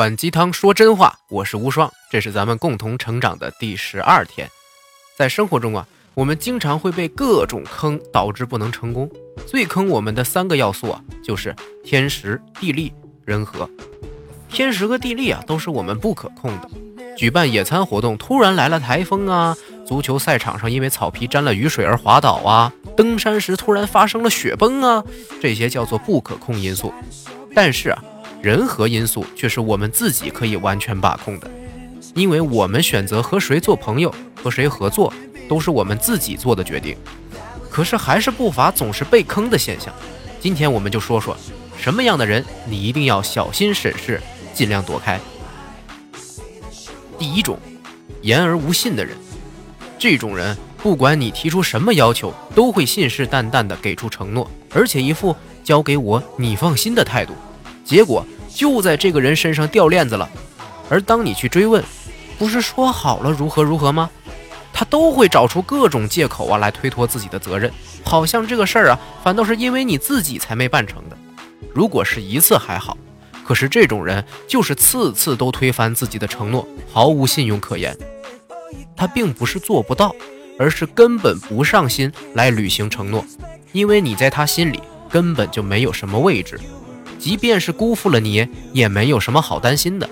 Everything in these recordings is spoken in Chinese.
反鸡汤说真话，我是无双，这是咱们共同成长的第十二天。在生活中啊，我们经常会被各种坑导致不能成功。最坑我们的三个要素啊，就是天时、地利、人和。天时和地利啊，都是我们不可控的。举办野餐活动突然来了台风啊，足球赛场上因为草皮沾了雨水而滑倒啊，登山时突然发生了雪崩啊，这些叫做不可控因素。但是啊。人和因素却是我们自己可以完全把控的，因为我们选择和谁做朋友、和谁合作，都是我们自己做的决定。可是还是不乏总是被坑的现象。今天我们就说说，什么样的人你一定要小心审视，尽量躲开。第一种，言而无信的人，这种人不管你提出什么要求，都会信誓旦旦地给出承诺，而且一副交给我你放心的态度。结果就在这个人身上掉链子了，而当你去追问，不是说好了如何如何吗？他都会找出各种借口啊来推脱自己的责任，好像这个事儿啊反倒是因为你自己才没办成的。如果是一次还好，可是这种人就是次次都推翻自己的承诺，毫无信用可言。他并不是做不到，而是根本不上心来履行承诺，因为你在他心里根本就没有什么位置。即便是辜负了你，也没有什么好担心的。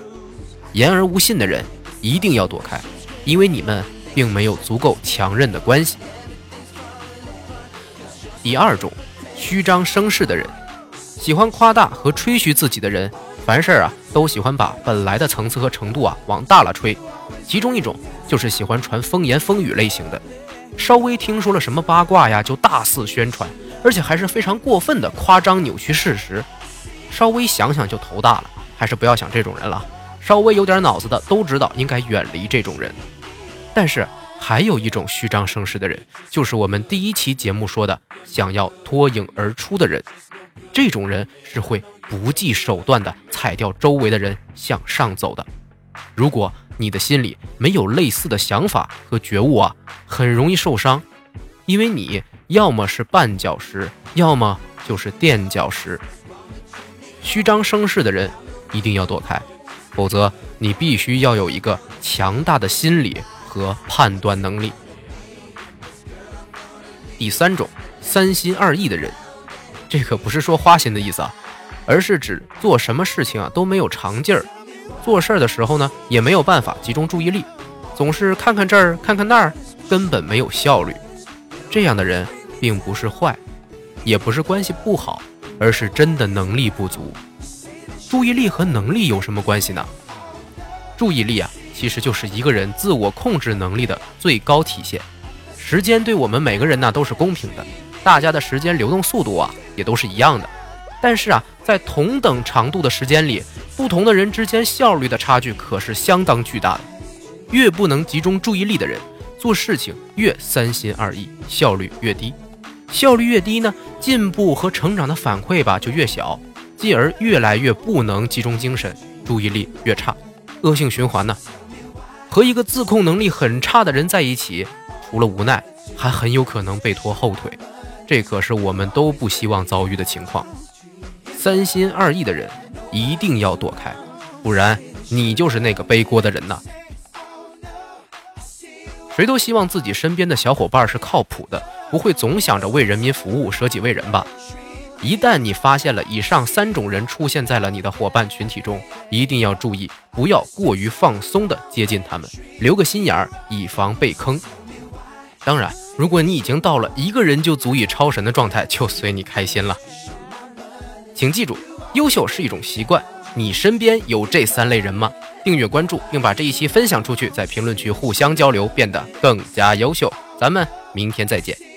言而无信的人一定要躲开，因为你们并没有足够强韧的关系。第二种，虚张声势的人，喜欢夸大和吹嘘自己的人，凡事啊都喜欢把本来的层次和程度啊往大了吹。其中一种就是喜欢传风言风语类型的，稍微听说了什么八卦呀，就大肆宣传，而且还是非常过分的夸张扭曲事实。稍微想想就头大了，还是不要想这种人了。稍微有点脑子的都知道应该远离这种人。但是还有一种虚张声势的人，就是我们第一期节目说的想要脱颖而出的人。这种人是会不计手段的踩掉周围的人向上走的。如果你的心里没有类似的想法和觉悟啊，很容易受伤，因为你要么是绊脚石，要么就是垫脚石。虚张声势的人一定要躲开，否则你必须要有一个强大的心理和判断能力。第三种，三心二意的人，这可不是说花心的意思啊，而是指做什么事情啊都没有长劲儿，做事儿的时候呢也没有办法集中注意力，总是看看这儿看看那儿，根本没有效率。这样的人并不是坏，也不是关系不好。而是真的能力不足。注意力和能力有什么关系呢？注意力啊，其实就是一个人自我控制能力的最高体现。时间对我们每个人呢都是公平的，大家的时间流动速度啊也都是一样的。但是啊，在同等长度的时间里，不同的人之间效率的差距可是相当巨大的。越不能集中注意力的人，做事情越三心二意，效率越低。效率越低呢，进步和成长的反馈吧就越小，继而越来越不能集中精神，注意力越差，恶性循环呢。和一个自控能力很差的人在一起，除了无奈，还很有可能被拖后腿，这可是我们都不希望遭遇的情况。三心二意的人一定要躲开，不然你就是那个背锅的人呐。谁都希望自己身边的小伙伴是靠谱的，不会总想着为人民服务、舍己为人吧？一旦你发现了以上三种人出现在了你的伙伴群体中，一定要注意，不要过于放松的接近他们，留个心眼儿，以防被坑。当然，如果你已经到了一个人就足以超神的状态，就随你开心了。请记住，优秀是一种习惯。你身边有这三类人吗？订阅关注，并把这一期分享出去，在评论区互相交流，变得更加优秀。咱们明天再见。